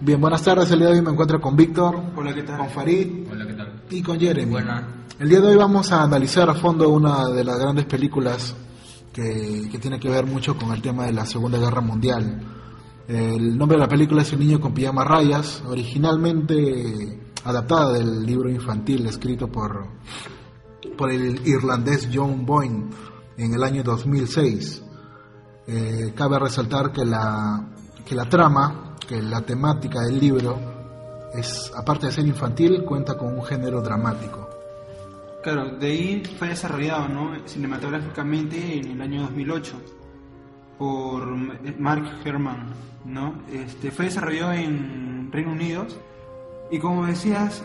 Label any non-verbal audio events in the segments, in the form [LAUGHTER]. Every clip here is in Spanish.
Bien, buenas tardes. El día de hoy me encuentro con Víctor, Hola, ¿qué tal? con Farid Hola, ¿qué tal? y con Jeremy. El día de hoy vamos a analizar a fondo una de las grandes películas que, que tiene que ver mucho con el tema de la Segunda Guerra Mundial. El nombre de la película es El niño con pijama rayas, originalmente adaptada del libro infantil escrito por, por el irlandés John Boyne en el año 2006. Eh, cabe resaltar que la, que la trama, que la temática del libro, es, aparte de ser infantil, cuenta con un género dramático. Claro, de ahí fue desarrollado ¿no? cinematográficamente en el año 2008 por Mark Herman. ¿no? Este, fue desarrollado en Reino Unido y como decías,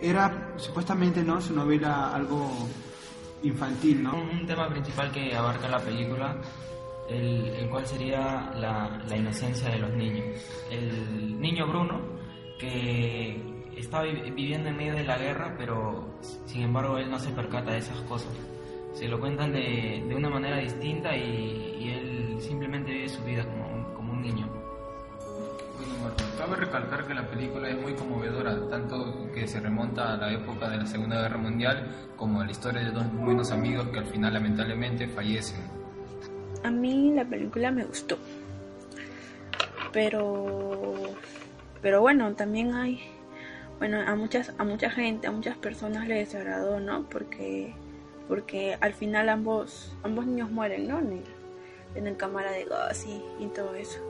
era supuestamente ¿no? su novela algo infantil, ¿no? Un tema principal que abarca la película, el, el cual sería la, la inocencia de los niños. El niño Bruno, que está vi- viviendo en medio de la guerra, pero sin embargo él no se percata de esas cosas. Se lo cuentan de, de una manera distinta y, y él recalcar que la película es muy conmovedora, tanto que se remonta a la época de la Segunda Guerra Mundial como a la historia de dos buenos amigos que al final lamentablemente fallecen. A mí la película me gustó. Pero pero bueno, también hay bueno, a muchas a mucha gente, a muchas personas les desagradó, ¿no? Porque porque al final ambos ambos niños mueren, ¿no? En en el cámara de gas y, y todo eso.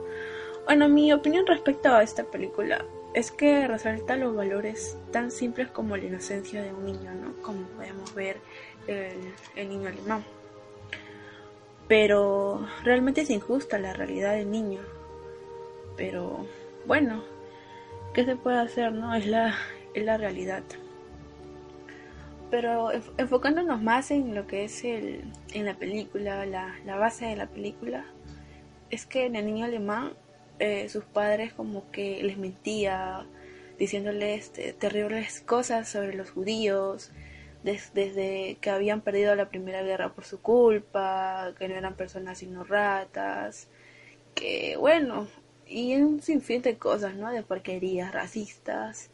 Bueno, mi opinión respecto a esta película es que resalta los valores tan simples como la inocencia de un niño, ¿no? Como podemos ver el, el niño alemán pero realmente es injusta la realidad del niño. Pero bueno, ¿qué se puede hacer, no? Es la, es la realidad. Pero enf- enfocándonos más en lo que es el, en la película, la, la base de la película, es que en el niño alemán eh, sus padres como que les mentía, diciéndoles terribles cosas sobre los judíos, des- desde que habían perdido la primera guerra por su culpa, que no eran personas sino ratas, que bueno, y un sinfín de cosas, ¿no? De porquerías racistas.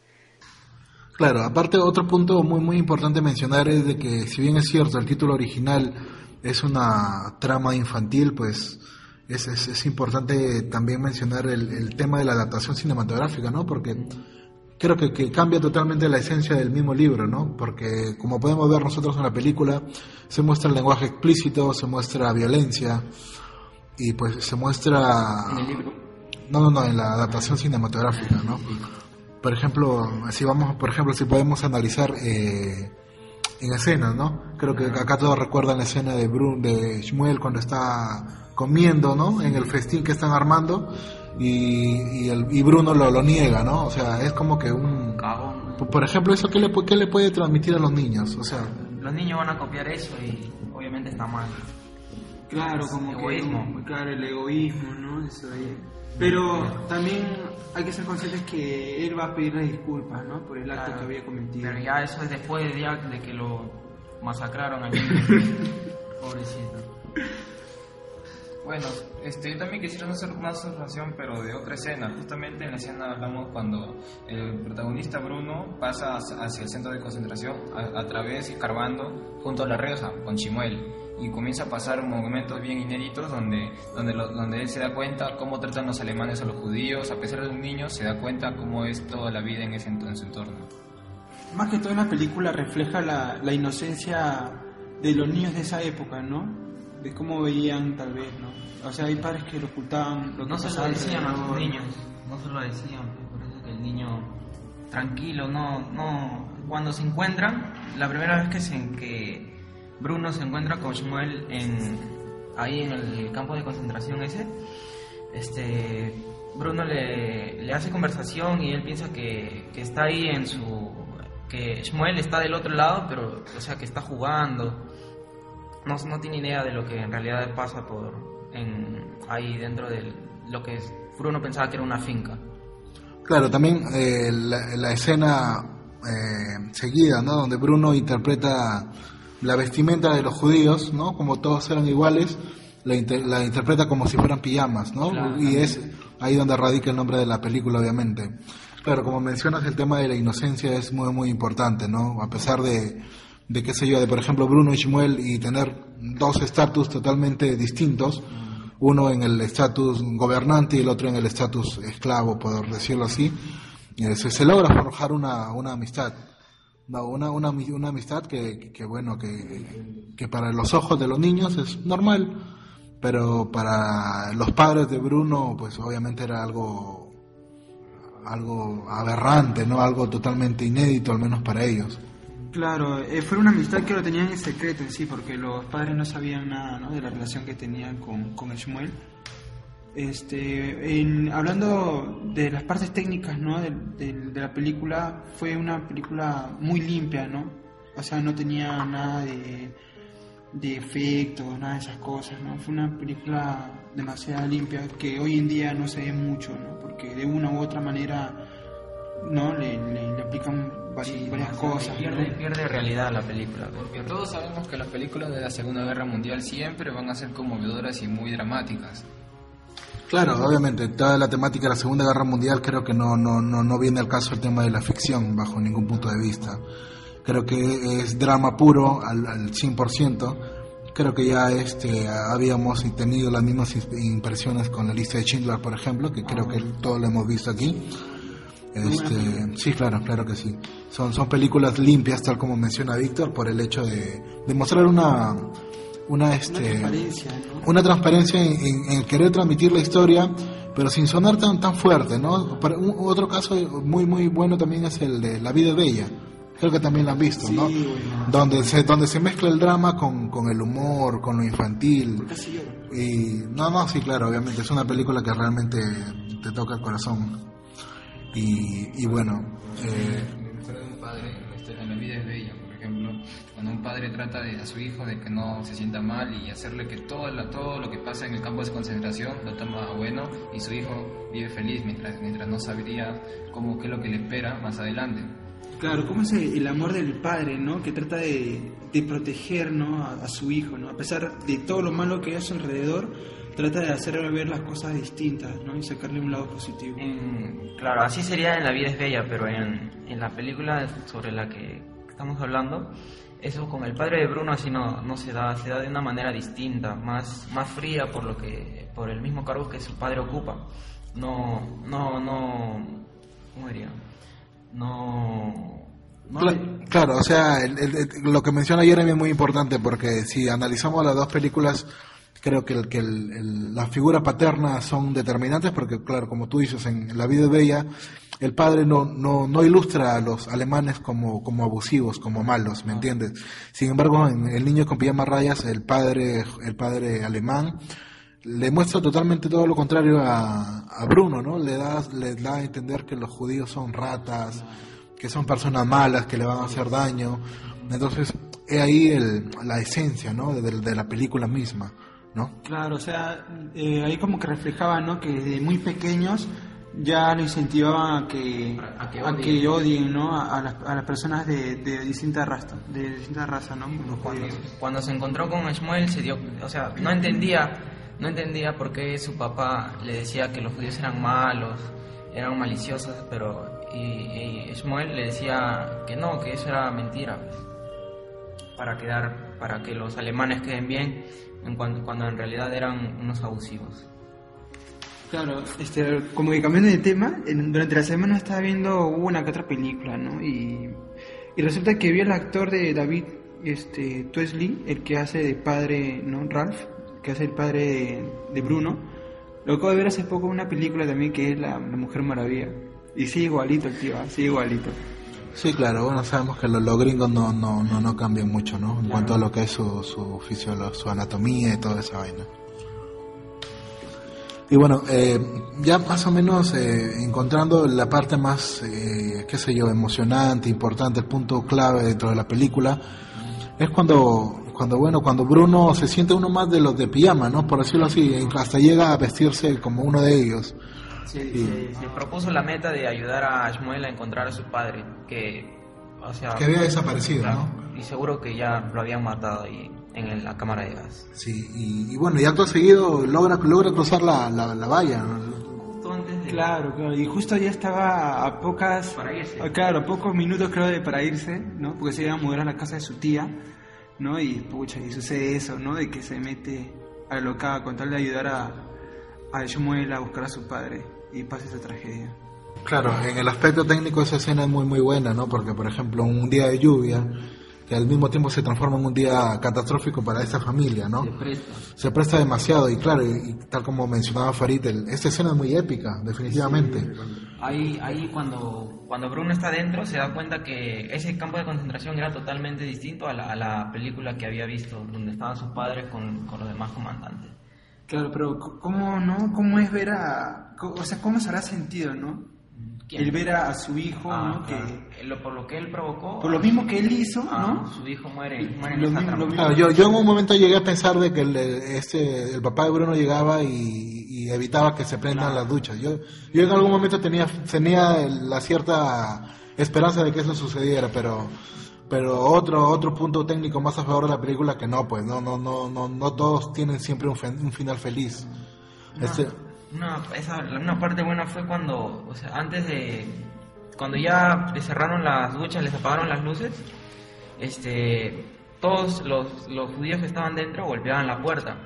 Claro, aparte otro punto muy muy importante mencionar es de que si bien es cierto el título original es una trama infantil, pues es, es, es importante también mencionar el, el tema de la adaptación cinematográfica, ¿no? Porque creo que, que cambia totalmente la esencia del mismo libro, ¿no? Porque como podemos ver nosotros en la película, se muestra el lenguaje explícito, se muestra violencia y pues se muestra... En el libro. No, no, no, en la adaptación cinematográfica, ¿no? Por ejemplo, si vamos, por ejemplo, si podemos analizar eh, en escenas, ¿no? Creo que acá todos recuerdan la escena de Brun, de Shmuel cuando está comiendo, ¿no? En el festín que están armando y, y, el, y Bruno lo, lo niega, ¿no? O sea, es como que un... Cagón. Por- ejemplo, ¿eso qué le, pu- qué le puede transmitir a los niños? O sea, Los niños van a copiar eso y obviamente está mal. Claro, como Egoísmo. que claro, el egoísmo, ¿no? Eso ahí. Pero también hay que ser conscientes que él va a pedirle disculpas, ¿no? Por el acto Claro. que había cometido. Pero ya eso es después ya de que lo masacraron al niño. [LAUGHS] Pobrecito. Bueno, este, yo también quisiera hacer una observación, pero de otra escena. Justamente en la escena hablamos cuando el protagonista Bruno pasa hacia el centro de concentración a, a través escarbando junto a la reja con Chimuel y comienza a pasar momentos bien inéditos donde, donde, lo- donde él se da cuenta cómo tratan los alemanes a los judíos, a pesar de un niño, se da cuenta cómo es toda la vida en, ese, en su entorno. Más que todo en la película refleja la, la inocencia de los niños de esa época, ¿no? De cómo veían tal vez, ¿no? O sea, hay padres que lo ocultaban, lo que No se lo decían a los niños, no se lo decían, por eso que el niño tranquilo, no, no, cuando se encuentran, la primera vez que se, que Bruno se encuentra con Shmuel en, ahí en el campo de concentración ese, este, Bruno le, le hace conversación y él piensa que, que está ahí en su, que Shmuel está del otro lado, pero, o sea, que está jugando, no, no tiene idea de lo que en realidad pasa por ahí dentro de lo que Bruno pensaba que era una finca. Claro, también eh, la, la escena eh, seguida, ¿no? Donde Bruno interpreta la vestimenta de los judíos, ¿no? Como todos eran iguales, la, inter- la interpreta como si fueran pijamas, ¿no? Y es ahí donde radica el nombre de la película, obviamente. Claro, como mencionas, el tema de la inocencia es muy, muy importante, ¿no? A pesar de, de qué sé yo, de por ejemplo Bruno y Shmuel y tener dos estatus totalmente distintos, uno en el estatus gobernante y el otro en el estatus esclavo, por decirlo así, eh, se, se logra forjar una, una amistad. Una, una, una amistad que, que bueno, que, que para los ojos de los niños es normal, pero para los padres de Bruno, pues obviamente era algo, algo aberrante, ¿no? Algo totalmente inédito, al menos para ellos. Claro, eh, fue una amistad que lo tenían en secreto en sí, porque los padres no sabían nada de la relación que tenían con, con Shmuel. Este, en- hablando de las partes técnicas ¿no? de, de- de la película, fue una película muy limpia, ¿no? O sea, no tenía nada de, de efectos, nada de esas cosas, ¿no? Fue una película demasiado limpia que hoy en día no se ve mucho, ¿no? Porque de una u otra manera, ¿no? Le, le- le aplican vari- varias cosas, ¿no? Pierde, pierde realidad la película. Porque todos sabemos que las películas de la Segunda Guerra Mundial siempre van a ser conmovedoras y muy dramáticas. Claro, obviamente, toda la temática de la Segunda Guerra Mundial creo que no, no, no, no viene al caso el tema de la ficción bajo ningún punto de vista. Creo que es drama puro al, al 100%. Creo que ya este, habíamos tenido las mismas impresiones con la lista de Schindler, por ejemplo, que creo que todos lo hemos visto aquí. Este, sí, claro, claro que sí. Son, son películas limpias, tal como menciona Víctor, por el hecho de, de mostrar una, una, este, transparencia, ¿no? una transparencia en, en- en querer transmitir la historia, pero sin sonar tan tan fuerte, ¿no? Para un- otro caso muy muy bueno también es el de La vida es bella. Creo que también lo han visto, ¿no? Bueno. Donde se donde se mezcla el drama con, con el humor, con lo infantil. Y no, no, sí, claro, obviamente es una película que realmente te toca el corazón. Y, y bueno, eh, cuando un padre trata de, a su hijo de que no se sienta mal y hacerle que todo, la- todo lo que pasa en el campo de concentración lo toma a bueno y su hijo vive feliz mientras, mientras no sabría cómo, qué es lo que le espera más adelante. Claro, cómo es el, el amor del padre, ¿no? Que trata de, de proteger, ¿no? A, a su hijo, ¿no? A pesar de todo lo malo que hay a su alrededor, trata de hacerle ver las cosas distintas, ¿no? Y sacarle un lado positivo. En- claro, así sería en La vida es bella, pero en, en la película sobre la que estamos hablando, eso con el padre de Bruno así no, no se da, se da de una manera distinta, más, más fría por lo que, por el mismo cargo que su padre ocupa. No, no, no, ¿cómo diría? No, no Cla- claro, o sea, el- el- el- lo que menciona Jeremy es muy importante porque si analizamos las dos películas, creo que, el- que el- el- la figura paterna son determinantes porque, claro, como tú dices, en La vida es bella, el padre no, no, no ilustra a los alemanes como, como abusivos, como malos, ¿me entiendes? Sin embargo, en El niño con pijama rayas, el padre, el padre alemán, le muestra totalmente todo lo contrario a, a Bruno, ¿no? Le da, le da a entender que los judíos son ratas, que son personas malas, que le van a hacer daño. Entonces, es ahí el, la esencia, ¿no? De, de la película misma, ¿no? Claro, o sea, eh, ahí como que reflejaba, ¿no? Que desde muy pequeños ya lo incentivaban a que, A que a odien. que odien, ¿no? A, a las, a las personas de, de distinta raza, de distinta raza, ¿no? Los cuando, cuando se encontró con Shmuel se dio, o sea, no entendía, no entendía por qué su papá le decía que los judíos eran malos, eran maliciosos, pero y, y Shmuel le decía que no, que eso era mentira, pues, para quedar, para que los alemanes queden bien, en cuanto, cuando en realidad eran unos abusivos. Claro, este, como que cambiando de tema, en- durante la semana estaba viendo una que otra película, ¿no? Y, y resulta que vi al actor de David este, Tuesley, el que hace de padre, ¿no? Ralph, que hace el padre de, de Bruno. Lo acabo de ver hace poco una película también que es La, La Mujer Maravilla. Y sí, igualito el tío, ah, sí, igualito. Sí, claro, bueno, sabemos que los, los gringos no, no, no, no cambian mucho, ¿no? En cuanto a lo que es su, su fisiolo- su anatomía y toda esa vaina. Y bueno, eh, ya más o menos eh, encontrando la parte más, eh, qué sé yo, emocionante, importante, el punto clave dentro de la película, es cuando, cuando bueno, cuando Bruno se siente uno más de los de pijama, ¿no? Por decirlo así, hasta llega a vestirse como uno de ellos. Se, se- se propuso la meta de ayudar a Shmuel a encontrar a su padre, que o sea, Que había desaparecido, claro, ¿no? y seguro que ya lo habían matado ahí en el- la cámara de gas. Sí, y, y bueno, y acto seguido logra, logra cruzar la, la, la valla. ¿no? Justo antes de... Claro, claro, y justo ya estaba a pocas, Para irse. a- claro, a pocos minutos creo de para irse, ¿no? Porque se iba a mudar a la casa de su tía, ¿no? Y pucha, y sucede eso, ¿no? De que se mete alocada con tal de ayudar a, a Shmuel a buscar a su padre y pasa esa tragedia. Claro, en el aspecto técnico esa escena es muy muy buena, ¿no? Porque por ejemplo un día de lluvia que al mismo tiempo se transforma en un día catastrófico para esa familia, ¿no? Se presta. Se presta demasiado y claro, y, y tal como mencionaba Farid, el- esta escena es muy épica, definitivamente. Ahí, ahí cuando, cuando Bruno está dentro se da cuenta que ese campo de concentración era totalmente distinto a la, a la película que había visto, donde estaban sus padres con, con los demás comandantes. Claro, pero ¿cómo, no? ¿Cómo es ver a... O sea, ¿cómo se habrá sentido, no? ¿Quién? El ver a, su hijo, Ah, ¿no? claro. Que, Eh, lo- por lo que él provocó, por lo mismo que él hizo, ah, ¿no? su hijo muere, muere Lo en esa mismo- Claro, yo, yo en un momento llegué a pensar de que el, este, el papá de Bruno llegaba y, y evitaba que se prendan las duchas. Yo, yo en algún momento tenía, tenía la cierta esperanza de que eso sucediera, pero pero otro otro punto técnico más a favor de la película que no, pues no no no no no todos tienen siempre un, fe- un final feliz. Este, Una, esa, una parte buena fue cuando, o sea, antes de, cuando ya le cerraron las duchas, les apagaron las luces, este, todos los, los judíos que estaban dentro golpeaban la puerta.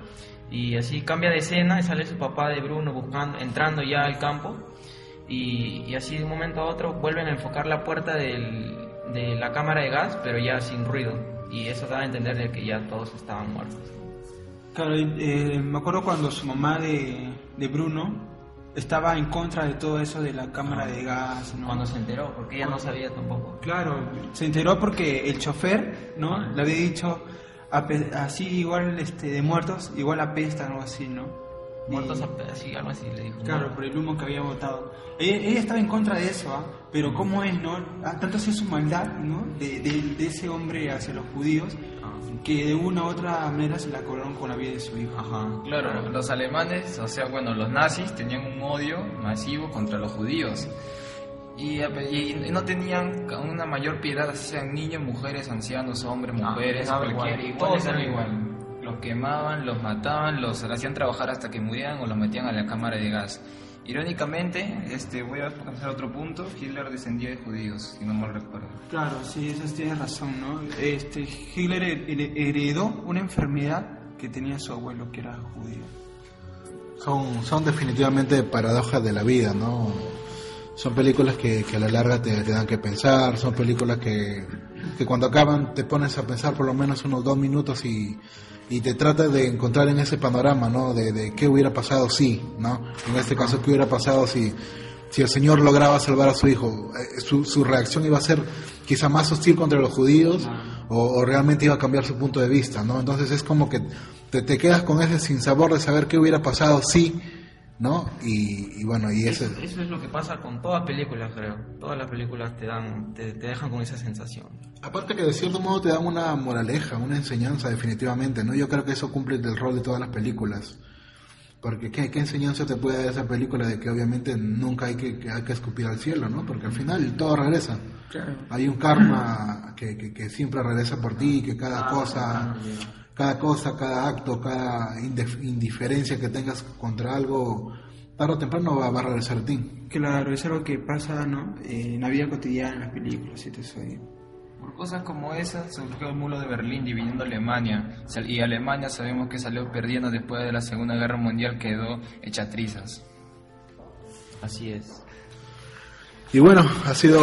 Y así cambia de escena y sale su papá de Bruno buscando, entrando ya al campo. Y, y así de un momento a otro vuelven a enfocar la puerta de la cámara de gas, pero ya sin ruido. Y eso da a entender de que ya todos estaban muertos. Claro, eh, me acuerdo cuando su mamá de, de Bruno estaba en contra de todo eso de la cámara de gas, ¿no? Cuando se enteró, porque ella no sabía tampoco. Claro, se enteró porque el chofer, ¿no? Le había dicho así igual este de muertos, igual apestan o algo así, ¿no? Muertos así, algo así le dijo. Claro, por el humo que había botado. Ella, ella estaba en contra de eso, ¿ah? Pero cómo es, ¿no? Ah, Tanto así su maldad, ¿no? De, de, de ese hombre hacia los judíos, Ah, que de una u otra manera se la cobraron con la vida de su hijo. Ajá. Claro, los alemanes, o sea, bueno, los nazis tenían un odio masivo contra los judíos. Y, y no tenían una mayor piedad, sean niños, mujeres, ancianos, hombres, Ah, mujeres, les daba cualquiera, igual, igual todos eran igual. Los quemaban, los mataban, los hacían trabajar hasta que murieran o los metían a la cámara de gas. Irónicamente, este, voy a pasar a otro punto, Hitler descendía de judíos, si no mal recuerdo. Claro, sí, eso tienes razón, ¿no? Este, Hitler her- heredó una enfermedad que tenía su abuelo, que era judío. son, son definitivamente paradojas de la vida, ¿no? Son películas que, que a la larga te, te dan que pensar, son películas que, que cuando acaban te pones a pensar por lo menos unos dos minutos y, y te tratas de encontrar en ese panorama, ¿no? De, de qué hubiera pasado si, ¿no? En este caso, qué hubiera pasado si, si el Señor lograba salvar a su hijo. Eh, Su, su reacción iba a ser quizá más hostil contra los judíos o, o realmente iba a cambiar su punto de vista, ¿no? Entonces es como que te, te quedas con ese sinsabor de saber qué hubiera pasado si, ¿no? Y, y bueno, y Eso, eso es lo que pasa con todas películas, creo. Todas las películas te dan, te, te dejan con esa sensación. Aparte que de cierto modo te dan una moraleja, una enseñanza definitivamente, ¿no? Yo creo que eso cumple el rol de todas las películas. Porque ¿qué, qué enseñanza te puede dar esa película de que obviamente nunca hay que, que hay que escupir al cielo, ¿no? Porque al final todo regresa. Hay un karma que, que, que siempre regresa por ti, que cada cosa, cada cosa, cada acto, cada indif- indiferencia que tengas contra algo, tarde o temprano va, va a regresar a ti. Claro, es algo que pasa, ¿no? Eh, en la vida cotidiana, en las películas, si te soy. Por cosas como esas surgió el muro de Berlín dividiendo Alemania. Y Alemania sabemos que salió perdiendo después de la Segunda Guerra Mundial, quedó hecha trizas. Así es. Y bueno, ha sido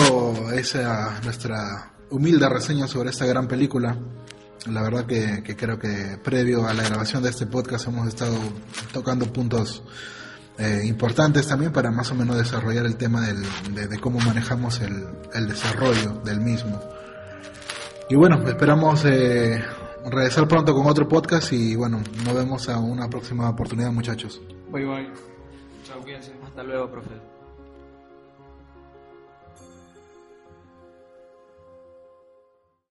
esa nuestra humilde reseña sobre esta gran película. La verdad que, que creo que previo a la grabación de este podcast hemos estado tocando puntos eh, importantes también para más o menos desarrollar el tema del- de, de cómo manejamos el, el desarrollo del mismo. Y bueno, esperamos eh, regresar pronto con otro podcast y bueno, nos vemos a una próxima oportunidad muchachos. Bye bye. Chao. Hasta luego, profe.